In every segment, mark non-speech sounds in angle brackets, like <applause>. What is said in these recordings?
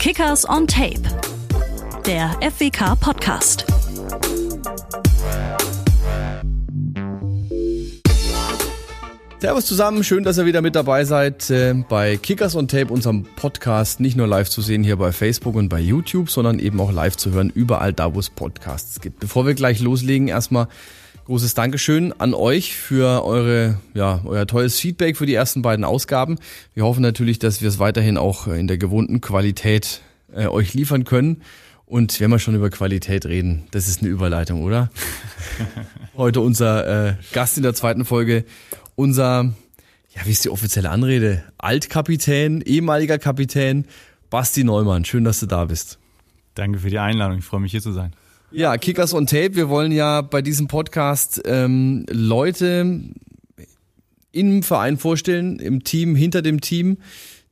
Kickers on Tape, der FWK Podcast. Servus zusammen, schön, dass ihr wieder mit dabei seid äh, bei Kickers on Tape, unserem Podcast, nicht nur live zu sehen hier bei Facebook und bei YouTube, sondern eben auch live zu hören überall da, wo es Podcasts gibt. Bevor wir gleich loslegen, erstmal großes Dankeschön an euch für eure, ja, euer tolles Feedback für die ersten beiden Ausgaben. Wir hoffen natürlich, dass wir es weiterhin auch in der gewohnten Qualität äh, euch liefern können. Und wenn wir schon über Qualität reden, das ist eine Überleitung, oder? <laughs> Heute unser äh, Gast in der zweiten Folge, unser, ja, wie ist die offizielle Anrede? Altkapitän, ehemaliger Kapitän, Basti Neumann. Schön, dass du da bist. Danke für die Einladung. Ich freue mich hier zu sein. Ja, Kickers on Tape. Wir wollen ja bei diesem Podcast ähm, Leute im Verein vorstellen, im Team, hinter dem Team,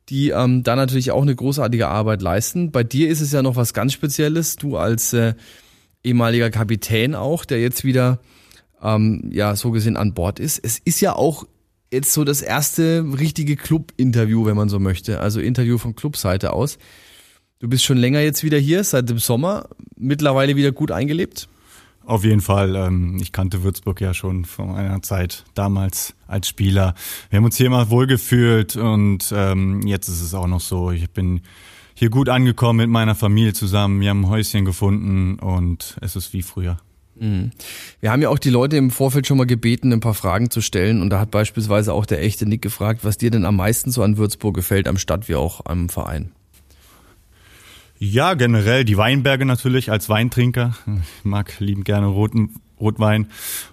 die ähm, da natürlich auch eine großartige Arbeit leisten. Bei dir ist es ja noch was ganz Spezielles. Du als äh, ehemaliger Kapitän auch, der jetzt wieder ähm, ja so gesehen an Bord ist. Es ist ja auch jetzt so das erste richtige Club-Interview, wenn man so möchte. Also Interview von Clubseite aus. Du bist schon länger jetzt wieder hier, seit dem Sommer, mittlerweile wieder gut eingelebt? Auf jeden Fall. Ähm, ich kannte Würzburg ja schon von einer Zeit damals als Spieler. Wir haben uns hier immer wohlgefühlt und ähm, jetzt ist es auch noch so. Ich bin hier gut angekommen mit meiner Familie zusammen. Wir haben ein Häuschen gefunden und es ist wie früher. Mhm. Wir haben ja auch die Leute im Vorfeld schon mal gebeten, ein paar Fragen zu stellen. Und da hat beispielsweise auch der echte Nick gefragt, was dir denn am meisten so an Würzburg gefällt, am Stadt wie auch am Verein. Ja, generell die Weinberge natürlich als Weintrinker. Ich mag lieben gerne roten Rotwein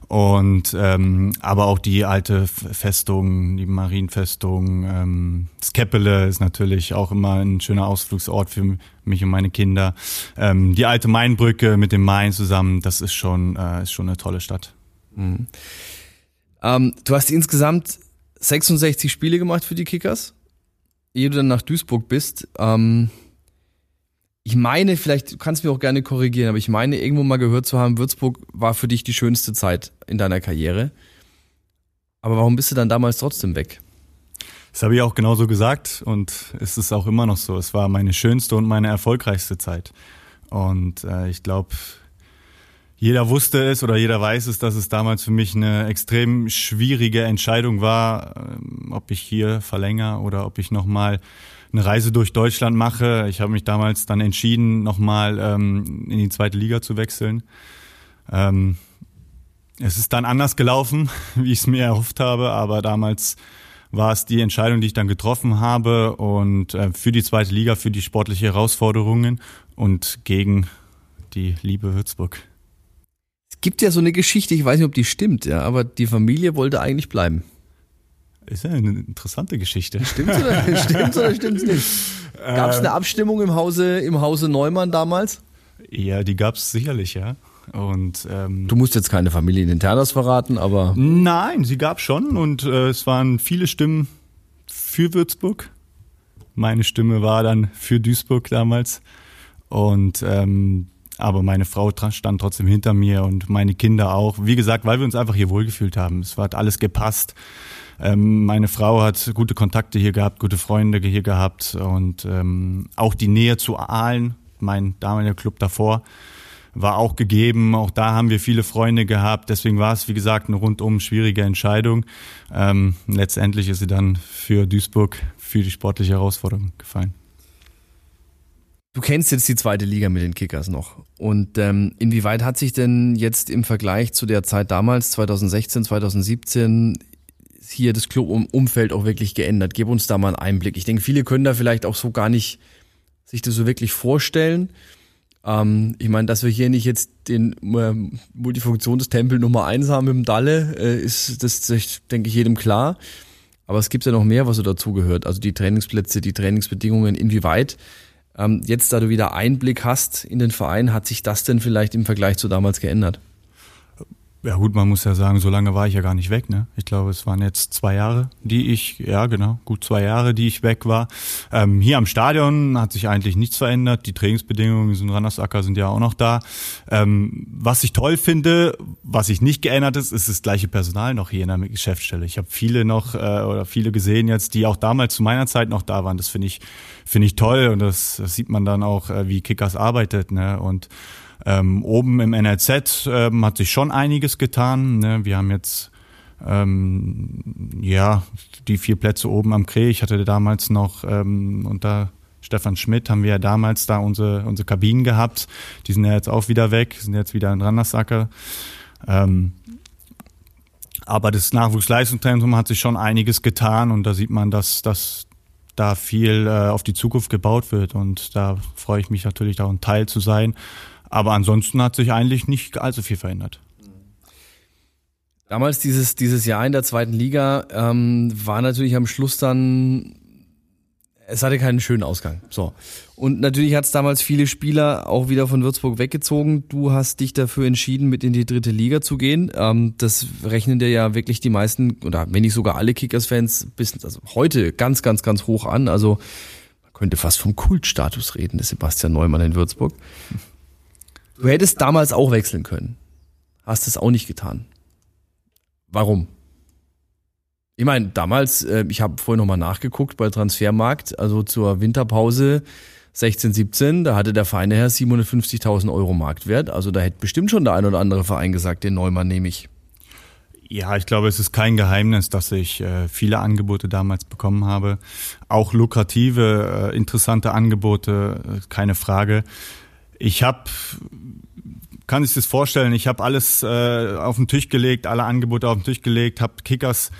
und ähm, aber auch die alte Festung, die Marienfestung, ähm, Skepele ist natürlich auch immer ein schöner Ausflugsort für mich und meine Kinder. Ähm, die alte Mainbrücke mit dem Main zusammen, das ist schon äh, ist schon eine tolle Stadt. Mhm. Ähm, du hast insgesamt 66 Spiele gemacht für die Kickers, ehe du dann nach Duisburg bist. Ähm, ich meine, vielleicht du kannst du mich auch gerne korrigieren, aber ich meine, irgendwo mal gehört zu haben, Würzburg war für dich die schönste Zeit in deiner Karriere. Aber warum bist du dann damals trotzdem weg? Das habe ich auch genauso gesagt und es ist auch immer noch so. Es war meine schönste und meine erfolgreichste Zeit. Und äh, ich glaube, jeder wusste es oder jeder weiß es, dass es damals für mich eine extrem schwierige Entscheidung war, äh, ob ich hier verlängere oder ob ich nochmal eine Reise durch Deutschland mache. Ich habe mich damals dann entschieden, nochmal ähm, in die zweite Liga zu wechseln. Ähm, es ist dann anders gelaufen, <laughs> wie ich es mir erhofft habe, aber damals war es die Entscheidung, die ich dann getroffen habe und äh, für die zweite Liga, für die sportliche Herausforderungen und gegen die liebe Würzburg. Es gibt ja so eine Geschichte, ich weiß nicht, ob die stimmt, ja, aber die Familie wollte eigentlich bleiben. Ist ja eine interessante Geschichte. <laughs> Stimmt's oder, stimmt's oder stimmt's nicht? Gab es eine ähm. Abstimmung im Hause, im Hause Neumann damals? Ja, die gab es sicherlich, ja. Und ähm, du musst jetzt keine Familieninternas verraten, aber nein, sie gab schon und äh, es waren viele Stimmen für Würzburg. Meine Stimme war dann für Duisburg damals und ähm, aber meine Frau stand trotzdem hinter mir und meine Kinder auch. Wie gesagt, weil wir uns einfach hier wohlgefühlt haben. Es hat alles gepasst. Ähm, meine Frau hat gute Kontakte hier gehabt, gute Freunde hier gehabt und ähm, auch die Nähe zu Aalen, mein damaliger Club davor, war auch gegeben. Auch da haben wir viele Freunde gehabt. Deswegen war es, wie gesagt, eine rundum schwierige Entscheidung. Ähm, letztendlich ist sie dann für Duisburg für die sportliche Herausforderung gefallen. Du kennst jetzt die zweite Liga mit den Kickers noch. Und ähm, inwieweit hat sich denn jetzt im Vergleich zu der Zeit damals, 2016, 2017, hier das Club-Umfeld auch wirklich geändert? Gib uns da mal einen Einblick. Ich denke, viele können da vielleicht auch so gar nicht sich das so wirklich vorstellen. Ähm, ich meine, dass wir hier nicht jetzt den äh, Multifunktionstempel Nummer eins haben dem Dalle, äh, ist das, denke ich, jedem klar. Aber es gibt ja noch mehr, was so dazugehört. Also die Trainingsplätze, die Trainingsbedingungen, inwieweit. Ähm, jetzt, da du wieder Einblick hast in den Verein, hat sich das denn vielleicht im Vergleich zu damals geändert? Ja gut, man muss ja sagen, so lange war ich ja gar nicht weg. Ne? Ich glaube, es waren jetzt zwei Jahre, die ich, ja genau, gut zwei Jahre, die ich weg war. Ähm, hier am Stadion hat sich eigentlich nichts verändert. Die Trainingsbedingungen in Randersacker sind ja auch noch da. Ähm, was ich toll finde, was sich nicht geändert ist, ist das gleiche Personal noch hier in der Geschäftsstelle. Ich habe viele noch äh, oder viele gesehen jetzt, die auch damals zu meiner Zeit noch da waren. Das finde ich finde ich toll und das, das sieht man dann auch, äh, wie Kickers arbeitet. Ne? Und ähm, oben im NRZ ähm, hat sich schon einiges getan. Ne? Wir haben jetzt ähm, ja die vier Plätze oben am Kree. Ich hatte damals noch ähm, unter Stefan Schmidt haben wir ja damals da unsere, unsere Kabinen gehabt. Die sind ja jetzt auch wieder weg, sind jetzt wieder in Randersacker. Ähm, aber das Nachwuchsleistungszentrum hat sich schon einiges getan und da sieht man, dass, dass da viel äh, auf die Zukunft gebaut wird und da freue ich mich natürlich, da ein Teil zu sein. Aber ansonsten hat sich eigentlich nicht allzu viel verändert. Damals dieses, dieses Jahr in der zweiten Liga ähm, war natürlich am Schluss dann, es hatte keinen schönen Ausgang. So. Und natürlich hat es damals viele Spieler auch wieder von Würzburg weggezogen. Du hast dich dafür entschieden, mit in die dritte Liga zu gehen. Ähm, das rechnen dir ja wirklich die meisten, oder wenn nicht sogar alle Kickers-Fans bis also heute ganz, ganz, ganz hoch an. Also man könnte fast vom Kultstatus reden, des Sebastian Neumann in Würzburg. Du hättest damals auch wechseln können. Hast es auch nicht getan. Warum? Ich meine, damals, äh, ich habe vorhin nochmal nachgeguckt bei Transfermarkt, also zur Winterpause 16, 17, da hatte der Verein her 750.000 Euro Marktwert. Also da hätte bestimmt schon der ein oder andere Verein gesagt, den Neumann nehme ich. Ja, ich glaube, es ist kein Geheimnis, dass ich äh, viele Angebote damals bekommen habe. Auch lukrative, äh, interessante Angebote, äh, keine Frage. Ich habe, kann ich das vorstellen, ich habe alles äh, auf den Tisch gelegt, alle Angebote auf den Tisch gelegt, habe Kickers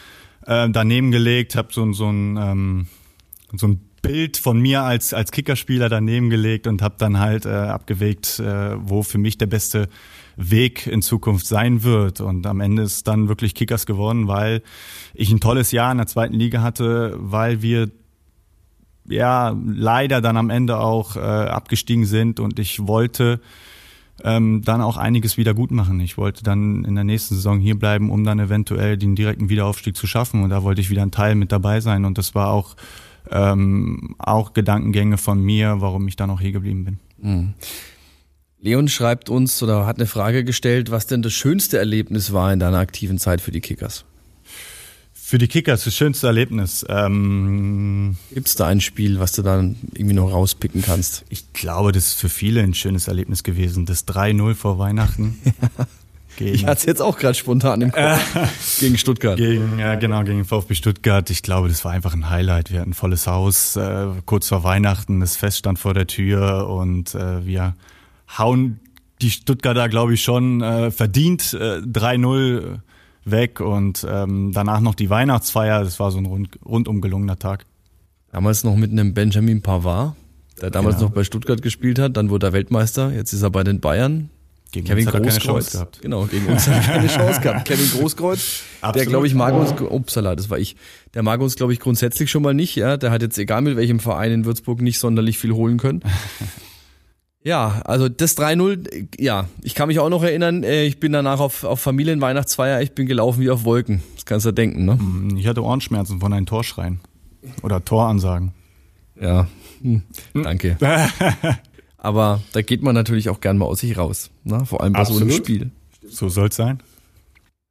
äh, daneben gelegt, habe so, so ein ähm, so ein Bild von mir als als Kickerspieler daneben gelegt und habe dann halt äh, abgewägt, äh, wo für mich der beste Weg in Zukunft sein wird. Und am Ende ist dann wirklich Kickers geworden, weil ich ein tolles Jahr in der zweiten Liga hatte, weil wir ja leider dann am Ende auch äh, abgestiegen sind und ich wollte ähm, dann auch einiges wieder gut machen. Ich wollte dann in der nächsten Saison hier bleiben, um dann eventuell den direkten Wiederaufstieg zu schaffen und da wollte ich wieder ein Teil mit dabei sein und das war auch ähm, auch Gedankengänge von mir, warum ich dann auch hier geblieben bin. Mhm. Leon schreibt uns oder hat eine Frage gestellt, was denn das schönste Erlebnis war in deiner aktiven Zeit für die Kickers? Für die Kickers das schönste Erlebnis. Ähm, Gibt es da ein Spiel, was du dann irgendwie noch rauspicken kannst? Ich glaube, das ist für viele ein schönes Erlebnis gewesen. Das 3-0 vor Weihnachten. <laughs> Gegen, ich hatte es jetzt auch gerade spontan im Kopf. gegen Stuttgart. Gegen, ja, genau, gegen VfB Stuttgart. Ich glaube, das war einfach ein Highlight. Wir hatten ein volles Haus, äh, kurz vor Weihnachten, das Fest stand vor der Tür und äh, wir hauen die Stuttgarter, glaube ich, schon äh, verdient äh, 3-0 weg und ähm, danach noch die Weihnachtsfeier. Das war so ein rund, rundum gelungener Tag. Damals noch mit einem Benjamin Pavard, der damals genau. noch bei Stuttgart gespielt hat. Dann wurde er Weltmeister. Jetzt ist er bei den Bayern. Gegen Kevin Großkreuz. gehabt. Genau, gegen uns hat er keine Chance gehabt. <laughs> Kevin Großkreuz, der glaube ich mag uns, upsala, das war ich. Der mag uns glaube ich grundsätzlich schon mal nicht, ja. Der hat jetzt egal mit welchem Verein in Würzburg nicht sonderlich viel holen können. Ja, also das 3-0, ja, ich kann mich auch noch erinnern, äh, ich bin danach auf, auf Familienweihnachtsfeier, ich bin gelaufen wie auf Wolken. Das kannst du denken, ne? Mm, ich hatte Ohrenschmerzen von einem Torschreien. Oder Toransagen. Ja, hm, danke. <laughs> Aber da geht man natürlich auch gern mal aus sich raus. Ne? Vor allem bei Absolut. so einem Spiel. So soll's sein.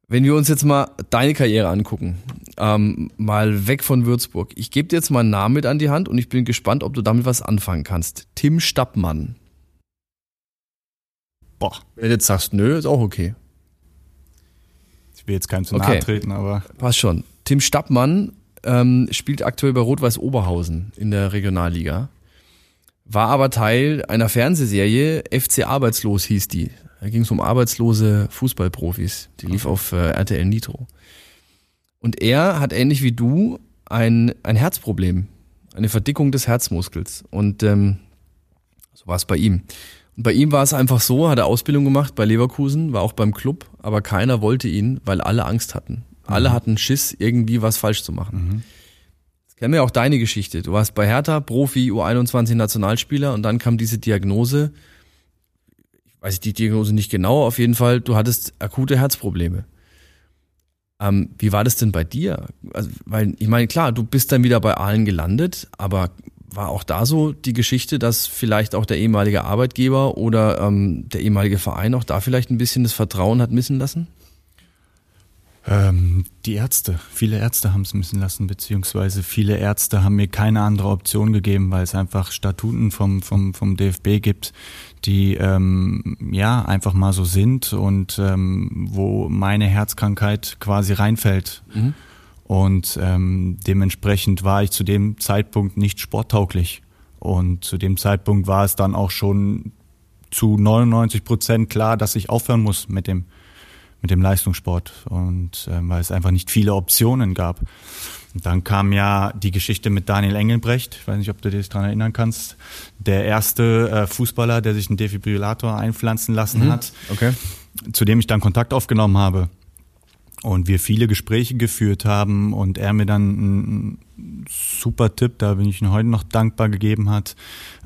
Wenn wir uns jetzt mal deine Karriere angucken, ähm, mal weg von Würzburg. Ich gebe dir jetzt mal einen Namen mit an die Hand und ich bin gespannt, ob du damit was anfangen kannst. Tim Stappmann. Boah. Wenn du jetzt sagst, nö, ist auch okay. Ich will jetzt keinem zu nahe treten, aber. Passt schon. Tim Stappmann ähm, spielt aktuell bei Rot-Weiß Oberhausen in der Regionalliga. War aber Teil einer Fernsehserie, FC Arbeitslos hieß die. Da ging es um arbeitslose Fußballprofis. Die lief auf äh, RTL Nitro. Und er hat ähnlich wie du ein, ein Herzproblem, eine Verdickung des Herzmuskels. Und ähm, so war es bei ihm. Und bei ihm war es einfach so, hat er Ausbildung gemacht bei Leverkusen, war auch beim Club, aber keiner wollte ihn, weil alle Angst hatten. Alle mhm. hatten Schiss, irgendwie was falsch zu machen. Mhm. Jetzt kennen wir auch deine Geschichte. Du warst bei Hertha, Profi, U21 Nationalspieler und dann kam diese Diagnose. Ich weiß die Diagnose nicht genau, auf jeden Fall, du hattest akute Herzprobleme. Ähm, wie war das denn bei dir? Also, weil, ich meine, klar, du bist dann wieder bei allen gelandet, aber war auch da so die Geschichte, dass vielleicht auch der ehemalige Arbeitgeber oder ähm, der ehemalige Verein auch da vielleicht ein bisschen das Vertrauen hat missen lassen? Ähm, die Ärzte. Viele Ärzte haben es missen lassen, beziehungsweise viele Ärzte haben mir keine andere Option gegeben, weil es einfach Statuten vom, vom, vom DFB gibt, die ähm, ja einfach mal so sind und ähm, wo meine Herzkrankheit quasi reinfällt. Mhm. Und ähm, dementsprechend war ich zu dem Zeitpunkt nicht sporttauglich. Und zu dem Zeitpunkt war es dann auch schon zu 99 Prozent klar, dass ich aufhören muss mit dem mit dem Leistungssport und äh, weil es einfach nicht viele Optionen gab. Und dann kam ja die Geschichte mit Daniel Engelbrecht, ich weiß nicht, ob du dich daran erinnern kannst, der erste äh, Fußballer, der sich einen Defibrillator einpflanzen lassen mhm. hat, okay. zu dem ich dann Kontakt aufgenommen habe und wir viele Gespräche geführt haben und er mir dann einen super Tipp, da bin ich ihm heute noch dankbar gegeben hat,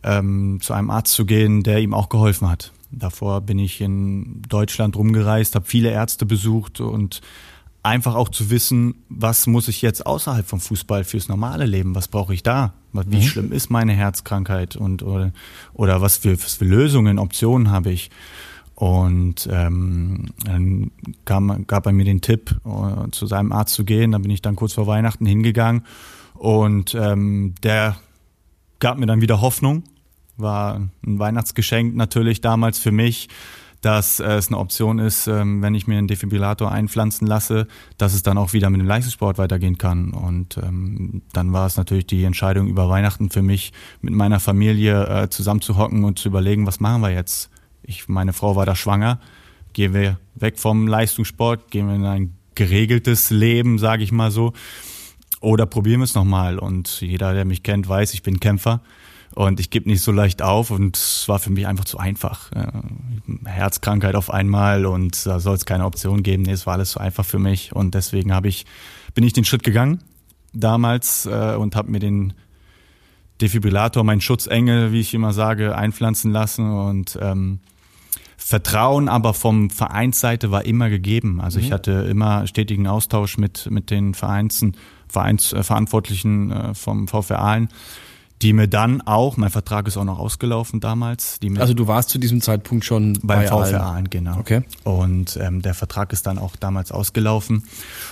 ähm, zu einem Arzt zu gehen, der ihm auch geholfen hat. Davor bin ich in Deutschland rumgereist, habe viele Ärzte besucht und einfach auch zu wissen, was muss ich jetzt außerhalb vom Fußball fürs normale Leben, was brauche ich da? Wie mhm. schlimm ist meine Herzkrankheit und oder, oder was, für, was für Lösungen, Optionen habe ich? Und ähm, dann kam, gab er mir den Tipp, uh, zu seinem Arzt zu gehen. Da bin ich dann kurz vor Weihnachten hingegangen und ähm, der gab mir dann wieder Hoffnung war ein Weihnachtsgeschenk natürlich damals für mich, dass äh, es eine Option ist, ähm, wenn ich mir einen Defibrillator einpflanzen lasse, dass es dann auch wieder mit dem Leistungssport weitergehen kann. Und ähm, dann war es natürlich die Entscheidung über Weihnachten für mich, mit meiner Familie äh, zusammenzuhocken und zu überlegen, was machen wir jetzt? Ich, meine Frau war da schwanger. Gehen wir weg vom Leistungssport, gehen wir in ein geregeltes Leben, sage ich mal so, oder probieren wir es nochmal. Und jeder, der mich kennt, weiß, ich bin Kämpfer. Und ich gebe nicht so leicht auf und es war für mich einfach zu einfach. Herzkrankheit auf einmal und da soll es keine Option geben. Nee, es war alles zu einfach für mich und deswegen habe ich, bin ich den Schritt gegangen damals äh, und habe mir den Defibrillator, meinen Schutzengel, wie ich immer sage, einpflanzen lassen und ähm, Vertrauen aber vom Vereinsseite war immer gegeben. Also mhm. ich hatte immer stetigen Austausch mit, mit den Vereinsen, Vereinsverantwortlichen äh, vom VfR Aalen die mir dann auch, mein Vertrag ist auch noch ausgelaufen damals. Die mir also du warst zu diesem Zeitpunkt schon beim bei VfR Aalen, genau. Okay. Und ähm, der Vertrag ist dann auch damals ausgelaufen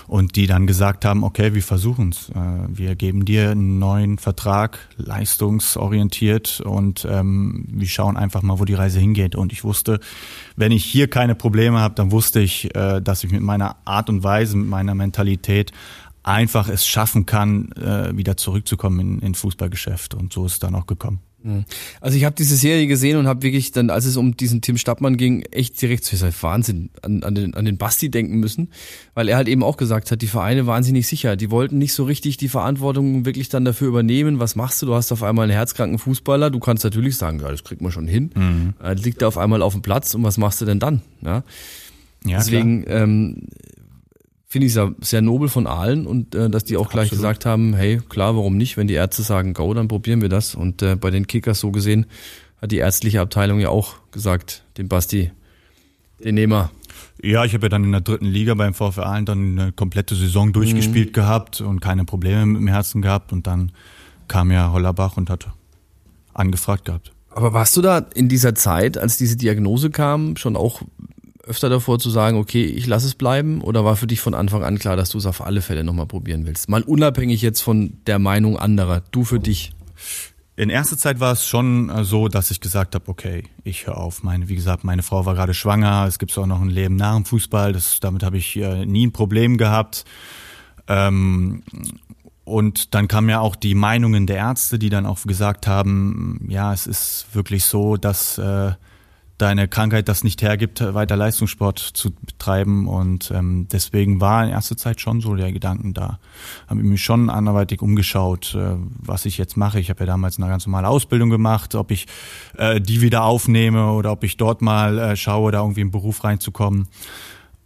und die dann gesagt haben, okay, wir versuchen's, äh, wir geben dir einen neuen Vertrag, leistungsorientiert und ähm, wir schauen einfach mal, wo die Reise hingeht. Und ich wusste, wenn ich hier keine Probleme habe, dann wusste ich, äh, dass ich mit meiner Art und Weise, mit meiner Mentalität einfach es schaffen kann, äh, wieder zurückzukommen in, in Fußballgeschäft. Und so ist es dann auch gekommen. Mhm. Also ich habe diese Serie gesehen und habe wirklich dann, als es um diesen Tim Stappmann ging, echt direkt ist Wahnsinn an, an, den, an den Basti denken müssen, weil er halt eben auch gesagt hat, die Vereine waren sich nicht sicher, die wollten nicht so richtig die Verantwortung wirklich dann dafür übernehmen. Was machst du? Du hast auf einmal einen herzkranken Fußballer, du kannst natürlich sagen, ja, das kriegt man schon hin. Mhm. Äh, liegt er auf einmal auf dem Platz und was machst du denn dann? Ja. Ja, Deswegen ähm, finde ich sehr, sehr nobel von allen und äh, dass die auch gleich Absolut. gesagt haben, hey, klar, warum nicht? Wenn die Ärzte sagen, go, dann probieren wir das. Und äh, bei den Kickers so gesehen hat die ärztliche Abteilung ja auch gesagt, den Basti, den nehmen wir. Ja, ich habe ja dann in der dritten Liga beim VfR Aalen dann eine komplette Saison durchgespielt mhm. gehabt und keine Probleme mit dem Herzen gehabt und dann kam ja Hollerbach und hat angefragt gehabt. Aber warst du da in dieser Zeit, als diese Diagnose kam, schon auch öfter davor zu sagen, okay, ich lasse es bleiben? Oder war für dich von Anfang an klar, dass du es auf alle Fälle nochmal probieren willst? Mal unabhängig jetzt von der Meinung anderer, du für dich. In erster Zeit war es schon äh, so, dass ich gesagt habe, okay, ich höre auf. Meine, wie gesagt, meine Frau war gerade schwanger, es gibt auch noch ein Leben nach dem Fußball, das, damit habe ich äh, nie ein Problem gehabt. Ähm, und dann kamen ja auch die Meinungen der Ärzte, die dann auch gesagt haben, ja, es ist wirklich so, dass äh, deine Krankheit das nicht hergibt, weiter Leistungssport zu betreiben. Und ähm, deswegen war in erster Zeit schon so der Gedanken da. Habe mich schon anderweitig umgeschaut, äh, was ich jetzt mache. Ich habe ja damals eine ganz normale Ausbildung gemacht, ob ich äh, die wieder aufnehme oder ob ich dort mal äh, schaue, da irgendwie im Beruf reinzukommen.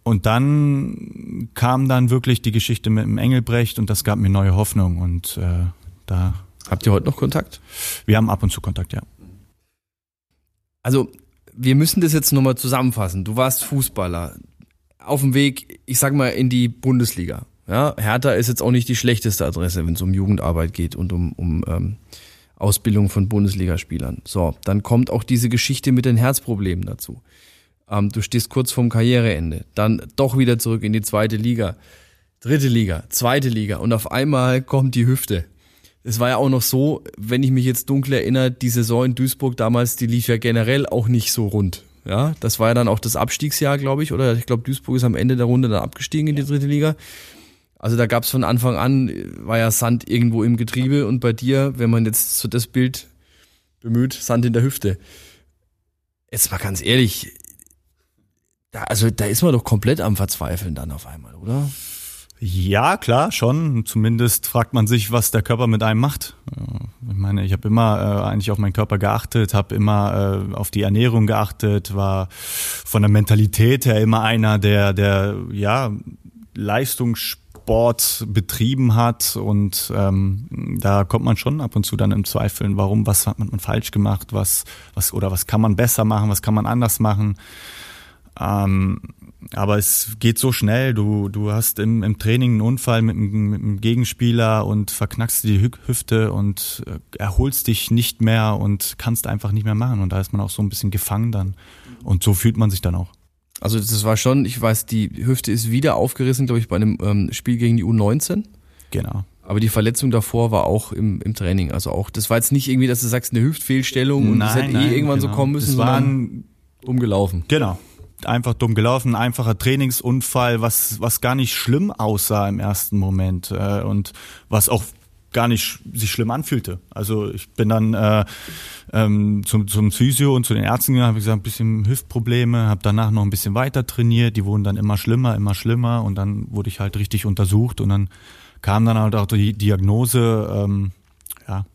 Und dann kam dann wirklich die Geschichte mit dem Engelbrecht und das gab mir neue Hoffnung. Und äh, da. Habt ihr heute noch Kontakt? Wir haben ab und zu Kontakt, ja. Also wir müssen das jetzt nochmal zusammenfassen. Du warst Fußballer auf dem Weg, ich sag mal, in die Bundesliga. Ja, Hertha ist jetzt auch nicht die schlechteste Adresse, wenn es um Jugendarbeit geht und um, um ähm, Ausbildung von Bundesligaspielern. So, dann kommt auch diese Geschichte mit den Herzproblemen dazu. Ähm, du stehst kurz vorm Karriereende, dann doch wieder zurück in die zweite Liga, dritte Liga, zweite Liga und auf einmal kommt die Hüfte. Es war ja auch noch so, wenn ich mich jetzt dunkel erinnere, die Saison in Duisburg damals, die lief ja generell auch nicht so rund. Ja, das war ja dann auch das Abstiegsjahr, glaube ich, oder ich glaube, Duisburg ist am Ende der Runde dann abgestiegen in die dritte Liga. Also da gab es von Anfang an, war ja Sand irgendwo im Getriebe und bei dir, wenn man jetzt so das Bild bemüht, Sand in der Hüfte. Jetzt mal ganz ehrlich, da, also da ist man doch komplett am Verzweifeln dann auf einmal, oder? Ja, klar, schon. Zumindest fragt man sich, was der Körper mit einem macht. Ich meine, ich habe immer äh, eigentlich auf meinen Körper geachtet, habe immer äh, auf die Ernährung geachtet, war von der Mentalität her immer einer, der, der ja Leistungssport betrieben hat und ähm, da kommt man schon ab und zu dann im Zweifeln, warum, was hat man falsch gemacht, was, was oder was kann man besser machen, was kann man anders machen. Ähm, aber es geht so schnell. Du, du hast im, im Training einen Unfall mit, mit einem Gegenspieler und verknackst die Hüfte und äh, erholst dich nicht mehr und kannst einfach nicht mehr machen. Und da ist man auch so ein bisschen gefangen dann. Und so fühlt man sich dann auch. Also das war schon, ich weiß, die Hüfte ist wieder aufgerissen, glaube ich, bei einem ähm, Spiel gegen die U19. Genau. Aber die Verletzung davor war auch im, im Training. Also auch, das war jetzt nicht irgendwie, dass du sagst, eine Hüftfehlstellung und nein, das hätte eh nein, eh irgendwann genau. so kommen müssen, das sondern umgelaufen. Genau, einfach dumm gelaufen, einfacher Trainingsunfall, was, was gar nicht schlimm aussah im ersten Moment äh, und was auch gar nicht sich schlimm anfühlte. Also ich bin dann äh, ähm, zum, zum Physio und zu den Ärzten gegangen, habe gesagt, ein bisschen Hüftprobleme, habe danach noch ein bisschen weiter trainiert, die wurden dann immer schlimmer, immer schlimmer und dann wurde ich halt richtig untersucht und dann kam dann halt auch die Diagnose, ähm, ja,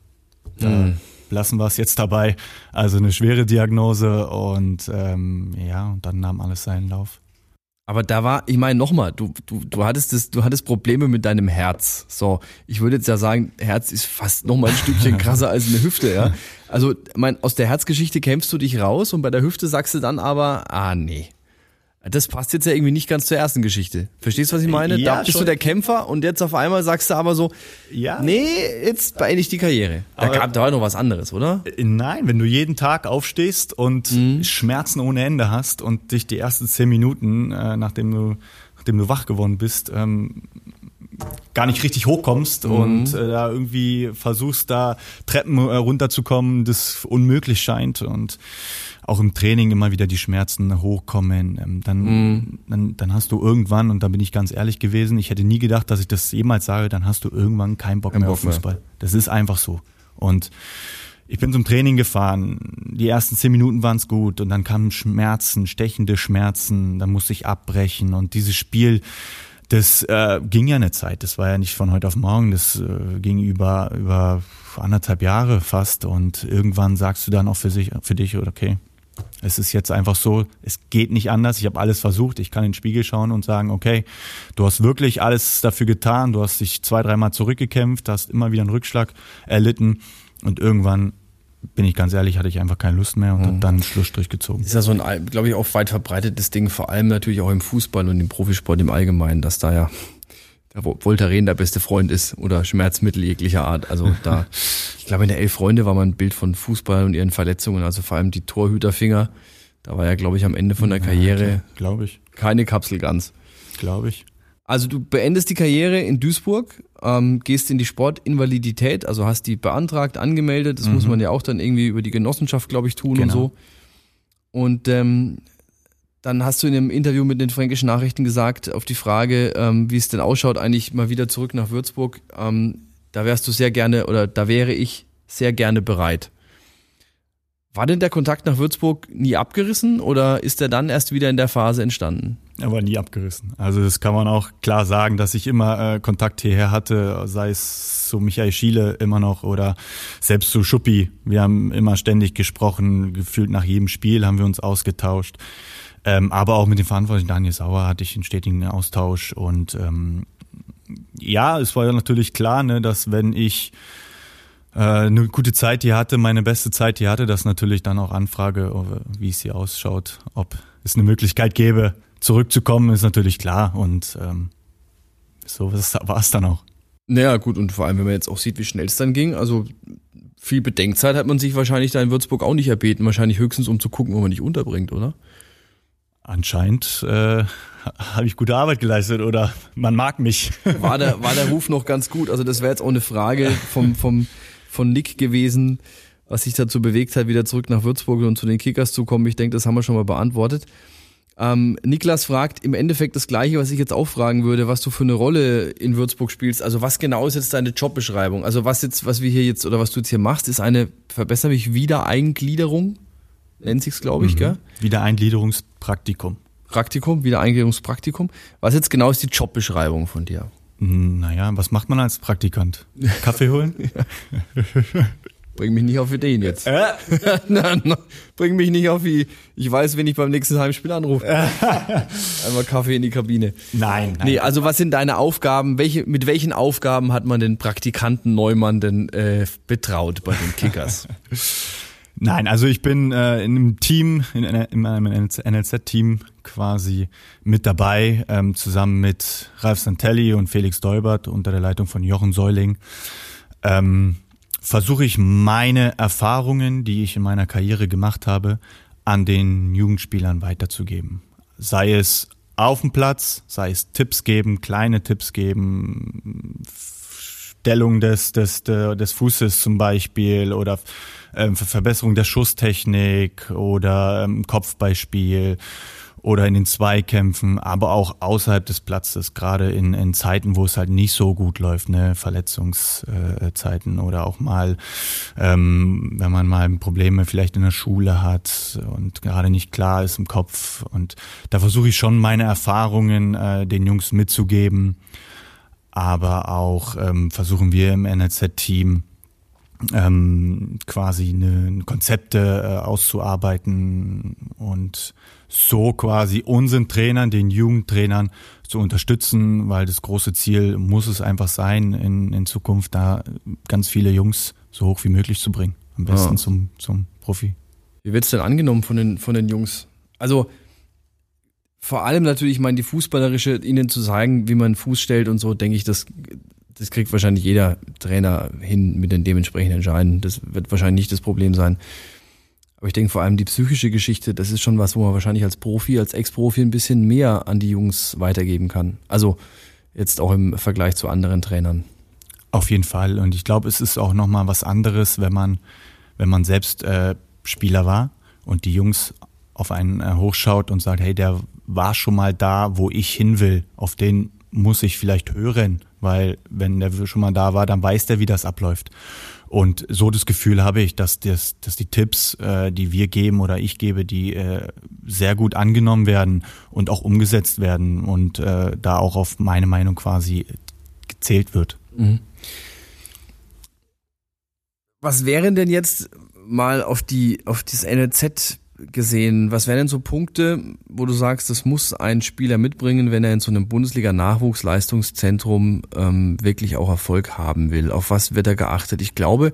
mhm lassen wir es jetzt dabei. Also eine schwere Diagnose und ähm, ja, und dann nahm alles seinen Lauf. Aber da war, ich meine nochmal, du, du, du hattest das, du hattest Probleme mit deinem Herz. So, ich würde jetzt ja sagen, Herz ist fast nochmal ein Stückchen <laughs> krasser als eine Hüfte, ja. Also, mein, aus der Herzgeschichte kämpfst du dich raus und bei der Hüfte sagst du dann aber, ah nee, das passt jetzt ja irgendwie nicht ganz zur ersten Geschichte. Verstehst du, was ich meine? Ja, da bist schon. du der Kämpfer und jetzt auf einmal sagst du aber so, ja. nee, jetzt beende ich die Karriere. Da, gab, da war noch was anderes, oder? Äh, nein, wenn du jeden Tag aufstehst und mhm. Schmerzen ohne Ende hast und dich die ersten zehn Minuten, äh, nachdem du nachdem du wach geworden bist, ähm, gar nicht richtig hochkommst mhm. und äh, da irgendwie versuchst, da Treppen äh, runterzukommen, das unmöglich scheint und auch im Training immer wieder die Schmerzen hochkommen, ähm, dann, mhm. dann, dann hast du irgendwann, und da bin ich ganz ehrlich gewesen, ich hätte nie gedacht, dass ich das jemals sage, dann hast du irgendwann keinen Bock Kein mehr Bock auf Fußball. Mehr. Das ist einfach so. Und ich bin zum Training gefahren. Die ersten zehn Minuten waren es gut und dann kamen Schmerzen, stechende Schmerzen. Dann musste ich abbrechen und dieses Spiel, das äh, ging ja eine Zeit. Das war ja nicht von heute auf morgen. Das äh, ging über über anderthalb Jahre fast und irgendwann sagst du dann auch für sich für dich okay, es ist jetzt einfach so, es geht nicht anders. Ich habe alles versucht. Ich kann in den Spiegel schauen und sagen, okay, du hast wirklich alles dafür getan. Du hast dich zwei, dreimal zurückgekämpft, hast immer wieder einen Rückschlag erlitten und irgendwann bin ich ganz ehrlich, hatte ich einfach keine Lust mehr und mhm. dann Schlussstrich gezogen. Ist ja so ein, glaube ich, auch weit verbreitetes Ding, vor allem natürlich auch im Fußball und im Profisport im Allgemeinen, dass da ja der Voltaren der beste Freund ist oder Schmerzmittel jeglicher Art. Also da, <laughs> ich glaube, in der Elf Freunde war mal ein Bild von Fußball und ihren Verletzungen, also vor allem die Torhüterfinger. Da war ja, glaube ich, am Ende von der Karriere, ja, glaube ich, keine Kapsel ganz. Glaube ich. Also du beendest die Karriere in Duisburg, ähm, gehst in die Sportinvalidität, also hast die beantragt, angemeldet. Das mhm. muss man ja auch dann irgendwie über die Genossenschaft, glaube ich, tun genau. und so. Und ähm, dann hast du in einem Interview mit den Fränkischen Nachrichten gesagt, auf die Frage, ähm, wie es denn ausschaut, eigentlich mal wieder zurück nach Würzburg, ähm, da wärst du sehr gerne oder da wäre ich sehr gerne bereit. War denn der Kontakt nach Würzburg nie abgerissen oder ist er dann erst wieder in der Phase entstanden? Er war nie abgerissen. Also das kann man auch klar sagen, dass ich immer äh, Kontakt hierher hatte, sei es zu Michael Schiele immer noch oder selbst zu Schuppi. Wir haben immer ständig gesprochen, gefühlt nach jedem Spiel haben wir uns ausgetauscht. Ähm, aber auch mit dem Verantwortlichen Daniel Sauer hatte ich einen stetigen Austausch und ähm, ja, es war ja natürlich klar, ne, dass wenn ich äh, eine gute Zeit hier hatte, meine beste Zeit hier hatte, das natürlich dann auch anfrage, wie es hier ausschaut, ob es eine Möglichkeit gäbe, zurückzukommen, ist natürlich klar und ähm, so war es dann auch. Naja, gut, und vor allem, wenn man jetzt auch sieht, wie schnell es dann ging, also viel Bedenkzeit hat man sich wahrscheinlich da in Würzburg auch nicht erbeten, wahrscheinlich höchstens um zu gucken, wo man dich unterbringt, oder? Anscheinend äh, <laughs> habe ich gute Arbeit geleistet oder man mag mich. <laughs> War der, war der Ruf noch ganz gut? Also das wäre jetzt auch eine Frage vom, vom, von Nick gewesen, was sich dazu bewegt hat, wieder zurück nach Würzburg und zu den Kickers zu kommen. Ich denke, das haben wir schon mal beantwortet. Ähm, Niklas fragt im Endeffekt das Gleiche, was ich jetzt auch fragen würde, was du für eine Rolle in Würzburg spielst. Also was genau ist jetzt deine Jobbeschreibung? Also was jetzt, was wir hier jetzt oder was du jetzt hier machst, ist eine, verbessere mich, Wiedereingliederung, nennt sich's, glaube ich, mhm. gell? Wiedereingliederungspraktikum. Praktikum, Wiedereingliederungspraktikum. Was jetzt genau ist die Jobbeschreibung von dir? Naja, was macht man als Praktikant? Kaffee holen? <laughs> Bring mich nicht auf Ideen jetzt. Äh? <laughs> nein, nein, bring mich nicht auf wie, ich weiß, wenn ich beim nächsten Heimspiel anrufe. <laughs> Einmal Kaffee in die Kabine. Nein, nein. Nee, also was sind deine Aufgaben? Welche, mit welchen Aufgaben hat man den Praktikanten Neumann denn äh, betraut bei den Kickers? Nein, also ich bin äh, in einem Team, in, in einem NLZ-Team quasi mit dabei, ähm, zusammen mit Ralf Santelli und Felix Deubert unter der Leitung von Jochen Säuling. Ähm, versuche ich meine Erfahrungen, die ich in meiner Karriere gemacht habe, an den Jugendspielern weiterzugeben. Sei es auf dem Platz, sei es Tipps geben, kleine Tipps geben, Stellung des, des, des Fußes zum Beispiel oder ähm, Verbesserung der Schusstechnik oder ähm, Kopfbeispiel oder in den Zweikämpfen, aber auch außerhalb des Platzes, gerade in, in Zeiten, wo es halt nicht so gut läuft, ne, Verletzungszeiten oder auch mal, ähm, wenn man mal Probleme vielleicht in der Schule hat und gerade nicht klar ist im Kopf. Und da versuche ich schon meine Erfahrungen äh, den Jungs mitzugeben, aber auch ähm, versuchen wir im NLZ-Team ähm, quasi eine, Konzepte äh, auszuarbeiten und so quasi unseren Trainern, den Jugendtrainern zu unterstützen, weil das große Ziel muss es einfach sein, in, in Zukunft da ganz viele Jungs so hoch wie möglich zu bringen. Am besten ja. zum, zum Profi. Wie wird es denn angenommen von den, von den Jungs? Also vor allem natürlich, ich meine, die fußballerische, ihnen zu zeigen, wie man Fuß stellt und so, denke ich, das das kriegt wahrscheinlich jeder Trainer hin mit den dementsprechenden Entscheiden. Das wird wahrscheinlich nicht das Problem sein. Aber ich denke vor allem die psychische Geschichte, das ist schon was, wo man wahrscheinlich als Profi, als Ex-Profi ein bisschen mehr an die Jungs weitergeben kann. Also jetzt auch im Vergleich zu anderen Trainern. Auf jeden Fall. Und ich glaube, es ist auch nochmal was anderes, wenn man, wenn man selbst äh, Spieler war und die Jungs auf einen äh, hochschaut und sagt, hey, der war schon mal da, wo ich hin will. Auf den muss ich vielleicht hören weil wenn der schon mal da war, dann weiß der, wie das abläuft. Und so das Gefühl habe ich, dass, das, dass die Tipps, äh, die wir geben oder ich gebe, die äh, sehr gut angenommen werden und auch umgesetzt werden und äh, da auch auf meine Meinung quasi gezählt wird. Mhm. Was wären denn jetzt mal auf die auf das NLZ gesehen, was wären denn so Punkte, wo du sagst, das muss ein Spieler mitbringen, wenn er in so einem Bundesliga-Nachwuchsleistungszentrum ähm, wirklich auch Erfolg haben will? Auf was wird er geachtet? Ich glaube,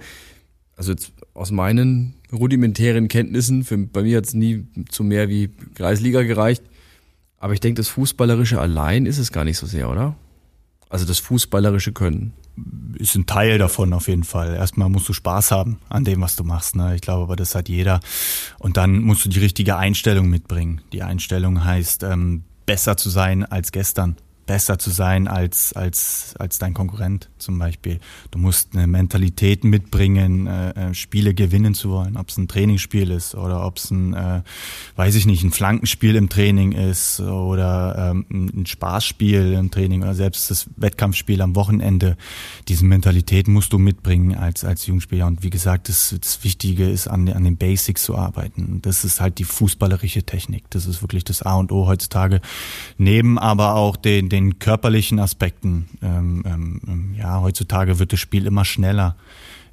also jetzt aus meinen rudimentären Kenntnissen, für, bei mir hat es nie zu mehr wie Kreisliga gereicht, aber ich denke, das Fußballerische allein ist es gar nicht so sehr, oder? Also das fußballerische Können ist ein Teil davon auf jeden Fall. Erstmal musst du Spaß haben an dem, was du machst. Ne? Ich glaube, aber das hat jeder. Und dann musst du die richtige Einstellung mitbringen. Die Einstellung heißt, ähm, besser zu sein als gestern besser zu sein als, als, als dein Konkurrent zum Beispiel. Du musst eine Mentalität mitbringen, äh, äh Spiele gewinnen zu wollen, ob es ein Trainingsspiel ist oder ob es ein, äh, weiß ich nicht, ein Flankenspiel im Training ist oder ähm, ein Spaßspiel im Training oder selbst das Wettkampfspiel am Wochenende. Diese Mentalität musst du mitbringen als, als Jungspieler. Und wie gesagt, das, das Wichtige ist, an, an den Basics zu arbeiten. Das ist halt die fußballerische Technik. Das ist wirklich das A und O heutzutage. Neben aber auch den, den körperlichen Aspekten. Ähm, ähm, ja, heutzutage wird das Spiel immer schneller,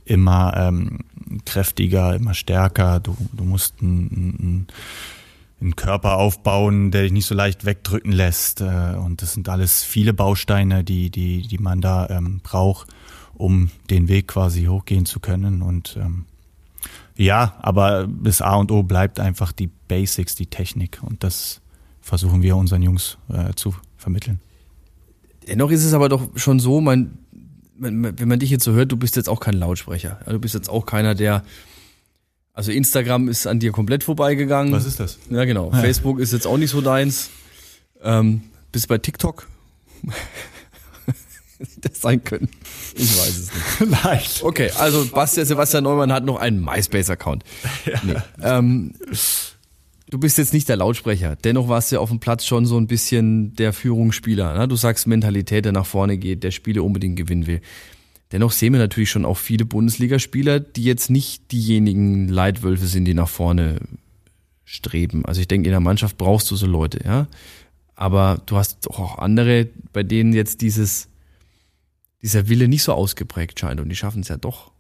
immer ähm, kräftiger, immer stärker. Du, du musst einen, einen Körper aufbauen, der dich nicht so leicht wegdrücken lässt. Äh, und das sind alles viele Bausteine, die, die, die man da ähm, braucht um den Weg quasi hochgehen zu können. Und ähm, ja, aber das A und O bleibt einfach die Basics, die Technik. Und das versuchen wir unseren Jungs äh, zu vermitteln. Dennoch ist es aber doch schon so, man, wenn man dich jetzt so hört, du bist jetzt auch kein Lautsprecher. Du bist jetzt auch keiner, der also Instagram ist an dir komplett vorbeigegangen. Was ist das? Ja, genau. Ja. Facebook ist jetzt auch nicht so deins. Ähm, bist bei TikTok? <laughs> das sein können. Ich weiß es nicht. <laughs> Vielleicht. Okay, also Bastian Sebastian Neumann hat noch einen MySpace-Account. <laughs> Ja. Nee. Ähm, du bist jetzt nicht der Lautsprecher. Dennoch warst du auf dem Platz schon so ein bisschen der Führungsspieler. Ne? Du sagst Mentalität, der nach vorne geht, der Spiele unbedingt gewinnen will. Dennoch sehen wir natürlich schon auch viele Bundesligaspieler, die jetzt nicht diejenigen Leitwölfe sind, die nach vorne streben. Also ich denke, in der Mannschaft brauchst du so Leute, ja. Aber du hast doch auch andere, bei denen jetzt dieses, dieser Wille nicht so ausgeprägt scheint und die schaffen es ja doch.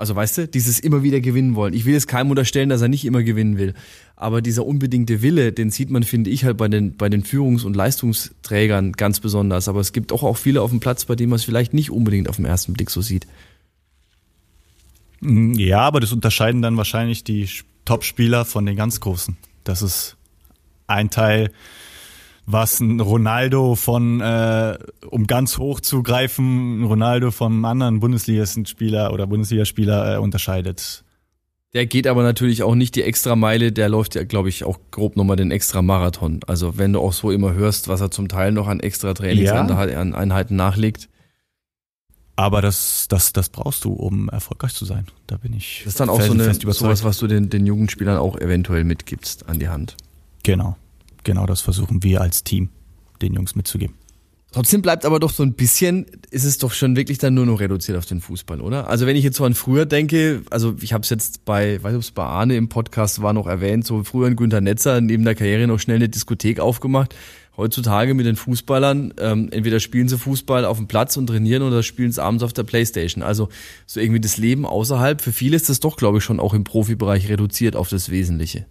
Also weißt du, dieses immer wieder gewinnen wollen. Ich will jetzt keinem unterstellen, dass er nicht immer gewinnen will. Aber dieser unbedingte Wille, den sieht man, finde ich, halt bei den, bei den Führungs- und Leistungsträgern ganz besonders. Aber es gibt auch, auch viele auf dem Platz, bei denen man es vielleicht nicht unbedingt auf den ersten Blick so sieht. Mm, ja, aber das unterscheiden dann wahrscheinlich die Top-Spieler von den ganz Großen. Das ist ein Teil, was ein Ronaldo von, äh, um ganz hoch zu greifen, Ronaldo vom anderen Bundesligaspieler oder Bundesligaspieler äh, unterscheidet. Der geht aber natürlich auch nicht die extra Meile, der läuft ja, glaube ich, auch grob nochmal den extra Marathon. Also wenn du auch so immer hörst, was er zum Teil noch an extra Trainingseinheiten ja. nachlegt. Aber das, das, das brauchst du, um erfolgreich zu sein. Da bin ich. Das ist dann auch so eine, sowas, was du den, den Jugendspielern auch eventuell mitgibst an die Hand. Genau genau das versuchen wir als Team den Jungs mitzugeben. Trotzdem bleibt aber doch so ein bisschen, ist es doch schon wirklich dann nur noch reduziert auf den Fußball, oder? Also wenn ich jetzt so an früher denke, also ich habe es jetzt bei, weiß nicht, ob es bei Arne im Podcast war noch erwähnt, so früher in Günter Netzer neben der Karriere noch schnell eine Diskothek aufgemacht. Heutzutage mit den Fußballern, ähm, entweder spielen sie Fußball auf dem Platz und trainieren oder spielen sie abends auf der Playstation. Also so irgendwie das Leben außerhalb, für viele ist das doch, glaube ich, schon auch im Profibereich reduziert auf das Wesentliche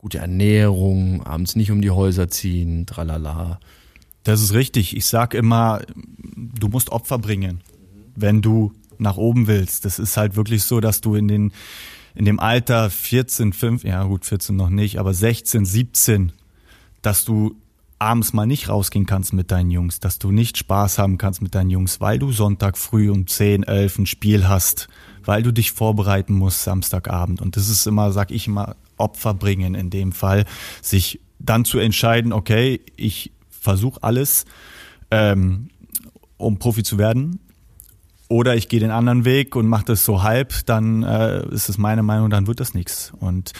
gute Ernährung, abends nicht um die Häuser ziehen, tralala. Das ist richtig. Ich sag immer, du musst Opfer bringen, wenn du nach oben willst. Das ist halt wirklich so, dass du in den in dem Alter 14, 5, ja gut, 14 noch nicht, aber 16, 17, dass du abends mal nicht rausgehen kannst mit deinen Jungs, dass du nicht Spaß haben kannst mit deinen Jungs, weil du Sonntag früh um 10, 11 ein Spiel hast, weil du dich vorbereiten musst Samstagabend. Und das ist immer, sag ich immer, Opfer bringen in dem Fall, sich dann zu entscheiden, okay, ich versuche alles, ähm, um Profi zu werden. Oder ich gehe den anderen Weg und mache das so halb, dann äh, ist es meine Meinung, dann wird das nichts. Und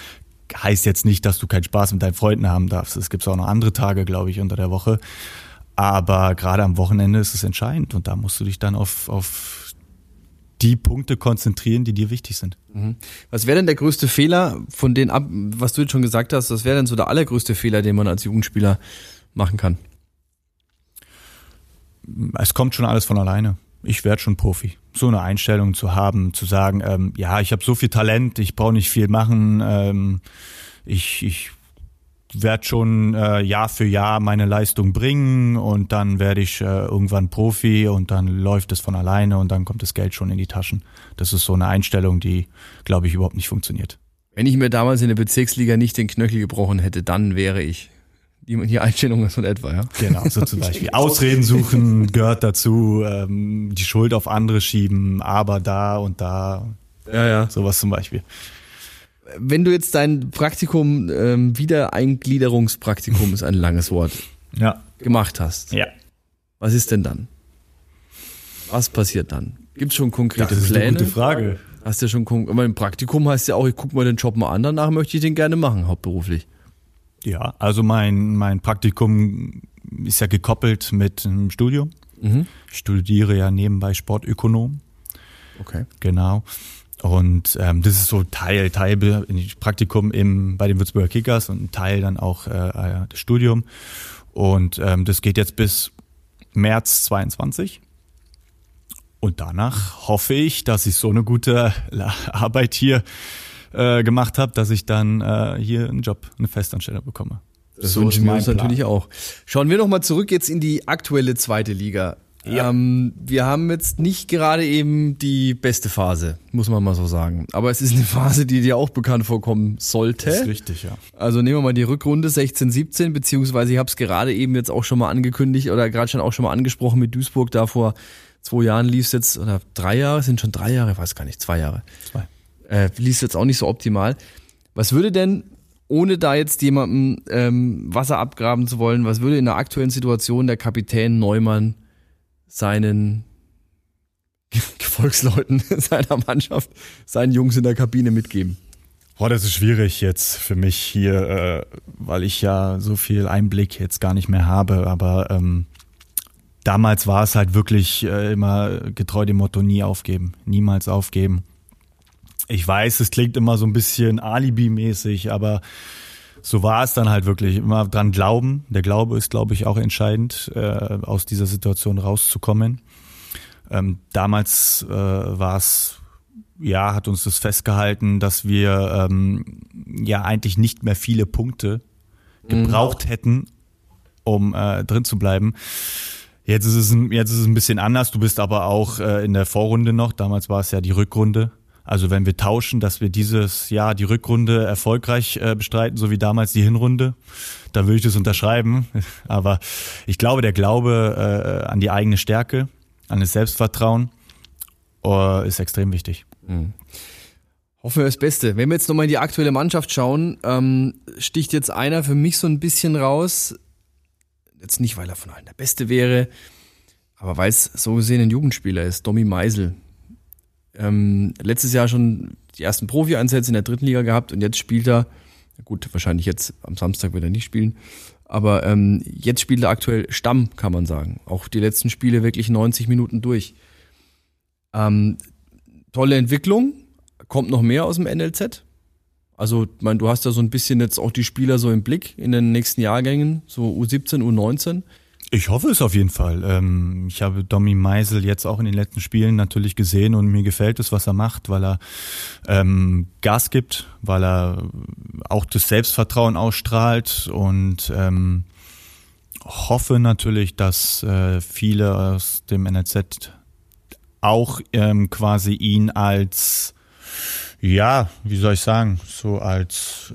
heißt jetzt nicht, dass du keinen Spaß mit deinen Freunden haben darfst. Es gibt auch noch andere Tage, glaube ich, unter der Woche. Aber gerade am Wochenende ist es entscheidend und da musst du dich dann auf, auf die Punkte konzentrieren, die dir wichtig sind. Mhm. Was wäre denn der größte Fehler von den ab, was du jetzt schon gesagt hast, was wäre denn so der allergrößte Fehler, den man als Jugendspieler machen kann? Es kommt schon alles von alleine. Ich werde schon Profi. So eine Einstellung zu haben, zu sagen, ähm, ja, ich habe so viel Talent, ich brauche nicht viel machen, ähm, ich, ich werde schon äh, Jahr für Jahr meine Leistung bringen und dann werde ich äh, irgendwann Profi und dann läuft es von alleine und dann kommt das Geld schon in die Taschen. Das ist so eine Einstellung, die, glaube ich, überhaupt nicht funktioniert. Wenn ich mir damals in der Bezirksliga nicht den Knöchel gebrochen hätte, dann wäre ich. Die, die Einstellung ist von etwa, ja. Genau, so zum Beispiel. <laughs> Ausreden suchen gehört dazu, ähm, die Schuld auf andere schieben, aber da und da. Ja, ja. Sowas zum Beispiel wenn du jetzt dein Praktikum, ähm, Wiedereingliederungspraktikum ist ein langes Wort, ja. gemacht hast. Ja. Was ist denn dann? Was passiert dann? Gibt es schon konkrete das ist Pläne? Eine gute Frage. Hast du ja schon, aber im Praktikum heißt ja auch, ich gucke mal den Job mal an, danach möchte ich den gerne machen, hauptberuflich. Ja, also mein, mein Praktikum ist ja gekoppelt mit einem Studium. Mhm. Ich studiere ja nebenbei Sportökonom. Okay. Genau. Und ähm, das ist so Teil, Teil Praktikum im, bei den Würzburger Kickers und ein Teil dann auch äh, äh, das Studium. Und ähm, das geht jetzt bis März 22. Und danach hoffe ich, dass ich so eine gute Arbeit hier äh, gemacht habe, dass ich dann äh, hier einen Job, eine Festanstellung bekomme. Das so wünschen wir uns natürlich auch. Schauen wir nochmal zurück jetzt in die aktuelle zweite Liga. Ja. Ähm, wir haben jetzt nicht gerade eben die beste Phase, muss man mal so sagen. Aber es ist eine Phase, die dir auch bekannt vorkommen sollte. Das ist richtig, ja. Also nehmen wir mal die Rückrunde 16, 17, beziehungsweise ich habe es gerade eben jetzt auch schon mal angekündigt oder gerade schon auch schon mal angesprochen mit Duisburg. Da vor zwei Jahren lief es jetzt, oder drei Jahre, sind schon drei Jahre, ich weiß gar nicht, zwei Jahre. Zwei. Äh, lief jetzt auch nicht so optimal. Was würde denn ohne da jetzt jemandem ähm, Wasser abgraben zu wollen, was würde in der aktuellen Situation der Kapitän Neumann seinen <laughs> Gefolgsleuten <laughs> seiner Mannschaft, seinen Jungs in der Kabine mitgeben? Boah, das ist schwierig jetzt für mich hier, äh, weil ich ja so viel Einblick jetzt gar nicht mehr habe. Aber ähm, damals war es halt wirklich äh, immer getreu dem Motto nie aufgeben, niemals aufgeben. Ich weiß, es klingt immer so ein bisschen Alibi-mäßig, aber so war es dann halt wirklich. Immer dran glauben. Der Glaube ist, glaube ich, auch entscheidend, äh, aus dieser Situation rauszukommen. Ähm, damals äh, war es, ja, hat uns das festgehalten, dass wir ähm, ja eigentlich nicht mehr viele Punkte gebraucht mhm. hätten, um äh, drin zu bleiben. Jetzt ist, es ein, jetzt ist es ein bisschen anders. Du bist aber auch äh, in der Vorrunde noch. Damals war es ja die Rückrunde. Also wenn wir tauschen, dass wir dieses Jahr die Rückrunde erfolgreich äh, bestreiten, so wie damals die Hinrunde, dann würde ich das unterschreiben. <laughs> Aber ich glaube, der Glaube äh, an die eigene Stärke, an das Selbstvertrauen äh, ist extrem wichtig. Mhm. Hoffen wir das Beste. Wenn wir jetzt nochmal in die aktuelle Mannschaft schauen, ähm, sticht jetzt einer für mich so ein bisschen raus. Jetzt nicht, weil er von allen der Beste wäre, aber weil es so gesehen ein Jugendspieler ist, Domi Meisel ähm, letztes Jahr schon die ersten Profi-Einsätze in der dritten Liga gehabt und jetzt spielt er, gut, wahrscheinlich jetzt am Samstag wird er nicht spielen, aber ähm, jetzt spielt er aktuell Stamm, kann man sagen. Auch die letzten Spiele wirklich 90 Minuten durch. Ähm, tolle Entwicklung. Kommt noch mehr aus dem NLZ? Also, ich meine, du hast ja so ein bisschen jetzt auch die Spieler so im Blick in den nächsten Jahrgängen, so U17, U19. Ich hoffe es auf jeden Fall. Ähm, ich habe Domi Meisel jetzt auch in den letzten Spielen natürlich gesehen und mir gefällt es, was er macht, weil er ähm, Gas gibt, weil er auch das Selbstvertrauen ausstrahlt und ähm, hoffe natürlich, dass äh, viele aus dem NRZ auch quasi ihn als ja, wie soll ich sagen, so als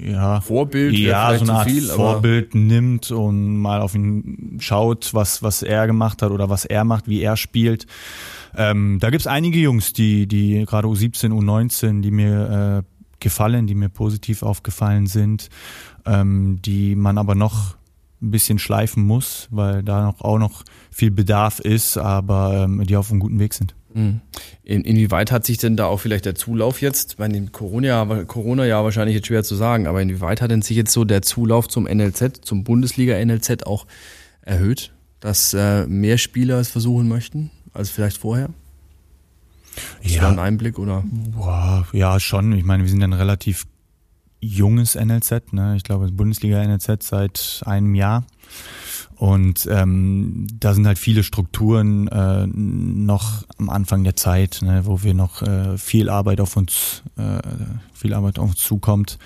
ja, Vorbild, ja, so eine Art viel, Vorbild nimmt und mal auf ihn schaut, was, was er gemacht hat oder was er macht, wie er spielt. Ähm, da gibt's einige Jungs, die, die gerade U17, U19, die mir äh, gefallen, die mir positiv aufgefallen sind, ähm, die man aber noch ein bisschen schleifen muss, weil da noch, auch noch viel Bedarf ist, aber ähm, die auf einem guten Weg sind. In, inwieweit hat sich denn da auch vielleicht der Zulauf jetzt, bei dem Corona-Jahr Corona -Jahr wahrscheinlich jetzt schwer zu sagen, aber inwieweit hat denn sich jetzt so der Zulauf zum NLZ, zum Bundesliga-NLZ auch erhöht, dass äh, mehr Spieler es versuchen möchten als vielleicht vorher? Ist ja. da ein Einblick oder? Boah, ja, schon. Ich meine, wir sind ein relativ junges NLZ, ne? Ich glaube, Bundesliga NLZ seit einem Jahr. Und ähm, da sind halt viele Strukturen äh, noch am Anfang der Zeit, ne, wo wir noch äh, viel Arbeit auf uns, äh, viel Arbeit auf uns zukommt.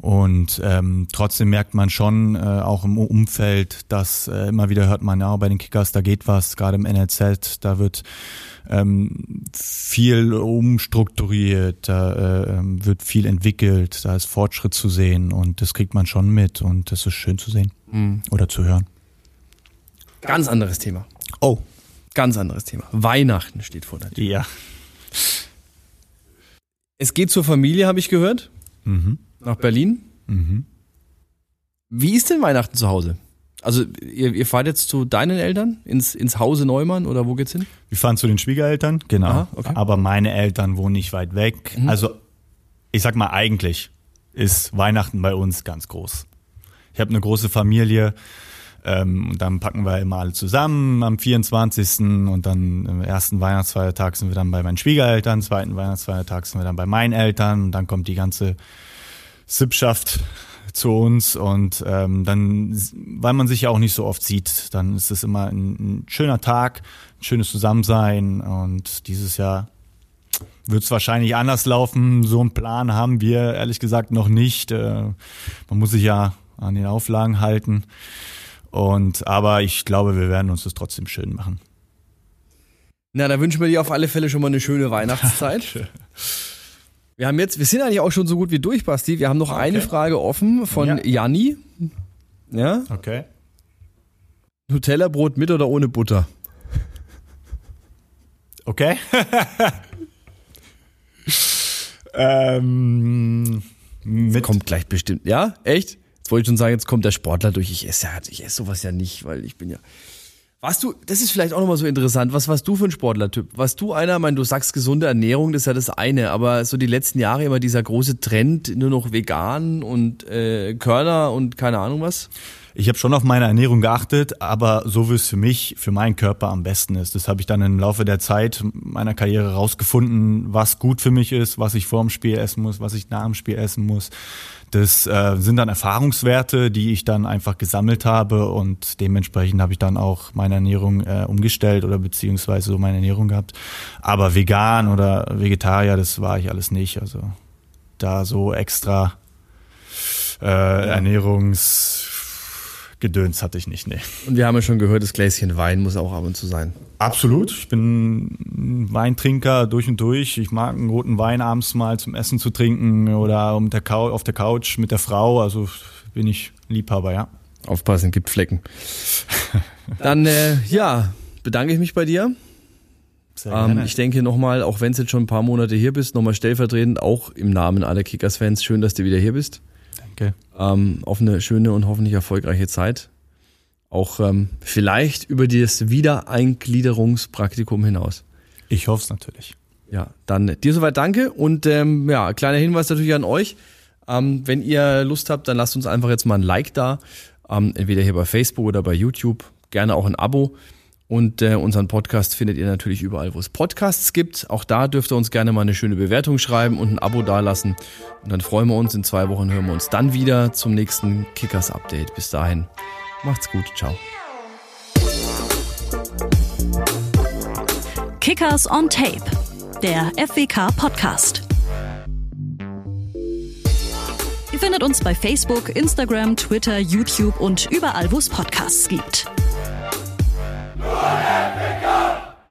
Und ähm, trotzdem merkt man schon äh, auch im Umfeld, dass äh, immer wieder hört man, ja, bei den Kickers, da geht was, gerade im NLZ, da wird ähm, viel umstrukturiert, da äh, ähm, wird viel entwickelt, da ist Fortschritt zu sehen und das kriegt man schon mit und das ist schön zu sehen mhm. oder zu hören. Ganz anderes Thema. Oh. Ganz anderes Thema. Weihnachten steht vor der Tür. Ja. Es geht zur Familie, habe ich gehört. Mhm. Nach Berlin. Mhm. Wie ist denn Weihnachten zu Hause? Also ihr, ihr fahrt jetzt zu deinen Eltern ins, ins Hause Neumann oder wo geht's hin? Wir fahren zu den Schwiegereltern, genau. Aha, okay. Aber meine Eltern wohnen nicht weit weg. Mhm. Also ich sag mal eigentlich ist Weihnachten bei uns ganz groß. Ich habe eine große Familie. Ähm, und dann packen wir immer alle zusammen am 24. und dann am ersten Weihnachtsfeiertag sind wir dann bei meinen Schwiegereltern, zweiten Weihnachtsfeiertag sind wir dann bei meinen Eltern und dann kommt die ganze Sippschaft zu uns und ähm, dann, weil man sich ja auch nicht so oft sieht, dann ist es immer ein, ein schöner Tag, ein schönes Zusammensein und dieses Jahr wird es wahrscheinlich anders laufen. So einen Plan haben wir ehrlich gesagt noch nicht. Äh, man muss sich ja an den Auflagen halten. Und aber ich glaube, wir werden uns das trotzdem schön machen. Na, da wünschen wir dir auf alle Fälle schon mal eine schöne Weihnachtszeit. wir haben jetzt, wir sind eigentlich auch schon so gut wie durch, Basti. Wir haben noch okay. eine Frage offen von ja. Janni. Ja? Okay. Nutella-Brot mit oder ohne Butter? Okay. <laughs> ähm, mit. Kommt gleich bestimmt. Ja? Echt? Jetzt wollte schon sagen, jetzt kommt der Sportler durch. Ich esse, ich esse sowas ja nicht, weil ich bin ja. Warst du, das ist vielleicht auch nochmal so interessant, was warst du für ein Sportlertyp? Warst du einer, ich meine, du sagst gesunde Ernährung, das ist ja das eine, aber so die letzten Jahre immer dieser große Trend, nur noch vegan und äh, Körner und keine Ahnung was? Ich habe schon auf meine Ernährung geachtet, aber so wie es für mich, für meinen Körper am besten ist. Das habe ich dann im Laufe der Zeit meiner Karriere rausgefunden, was gut für mich ist, was ich vor dem Spiel essen muss, was ich nach dem Spiel essen muss. Das äh, sind dann Erfahrungswerte, die ich dann einfach gesammelt habe und dementsprechend habe ich dann auch meine Ernährung äh, umgestellt oder beziehungsweise so meine Ernährung gehabt. Aber vegan oder Vegetarier, das war ich alles nicht. Also da so extra äh, Ernährungs Gedöns hatte ich nicht, nee. Und wir haben ja schon gehört, das Gläschen Wein muss auch ab und zu sein. Absolut. Ich bin Weintrinker durch und durch. Ich mag einen roten Wein abends mal zum Essen zu trinken oder um der auf der Couch mit der Frau. Also bin ich Liebhaber, ja. Aufpassen, gibt Flecken. <laughs> Dann, äh, ja, bedanke ich mich bei dir. Sehr ähm, ich denke nochmal, auch wenn du jetzt schon ein paar Monate hier bist, nochmal stellvertretend, auch im Namen aller Kickers-Fans, schön, dass du wieder hier bist. Danke. Ähm, auf eine schöne und hoffentlich erfolgreiche Zeit. Auch ähm, vielleicht über das Wiedereingliederungspraktikum hinaus. Ich hoffe es natürlich. Ja, dann dir soweit danke und ähm, ja, kleiner Hinweis natürlich an euch. Ähm, wenn ihr Lust habt, dann lasst uns einfach jetzt mal ein Like da. Ähm, entweder hier bei Facebook oder bei YouTube. Gerne auch ein Abo. Und äh, unseren Podcast findet ihr natürlich überall, wo es Podcasts gibt. Auch da dürft ihr uns gerne mal eine schöne Bewertung schreiben und ein Abo dalassen. Und dann freuen wir uns. In zwei Wochen hören wir uns dann wieder zum nächsten Kickers Update. Bis dahin, macht's gut. Ciao. Kickers on Tape, der FWK Podcast. Ihr findet uns bei Facebook, Instagram, Twitter, YouTube und überall, wo es Podcasts gibt. Nord Africa!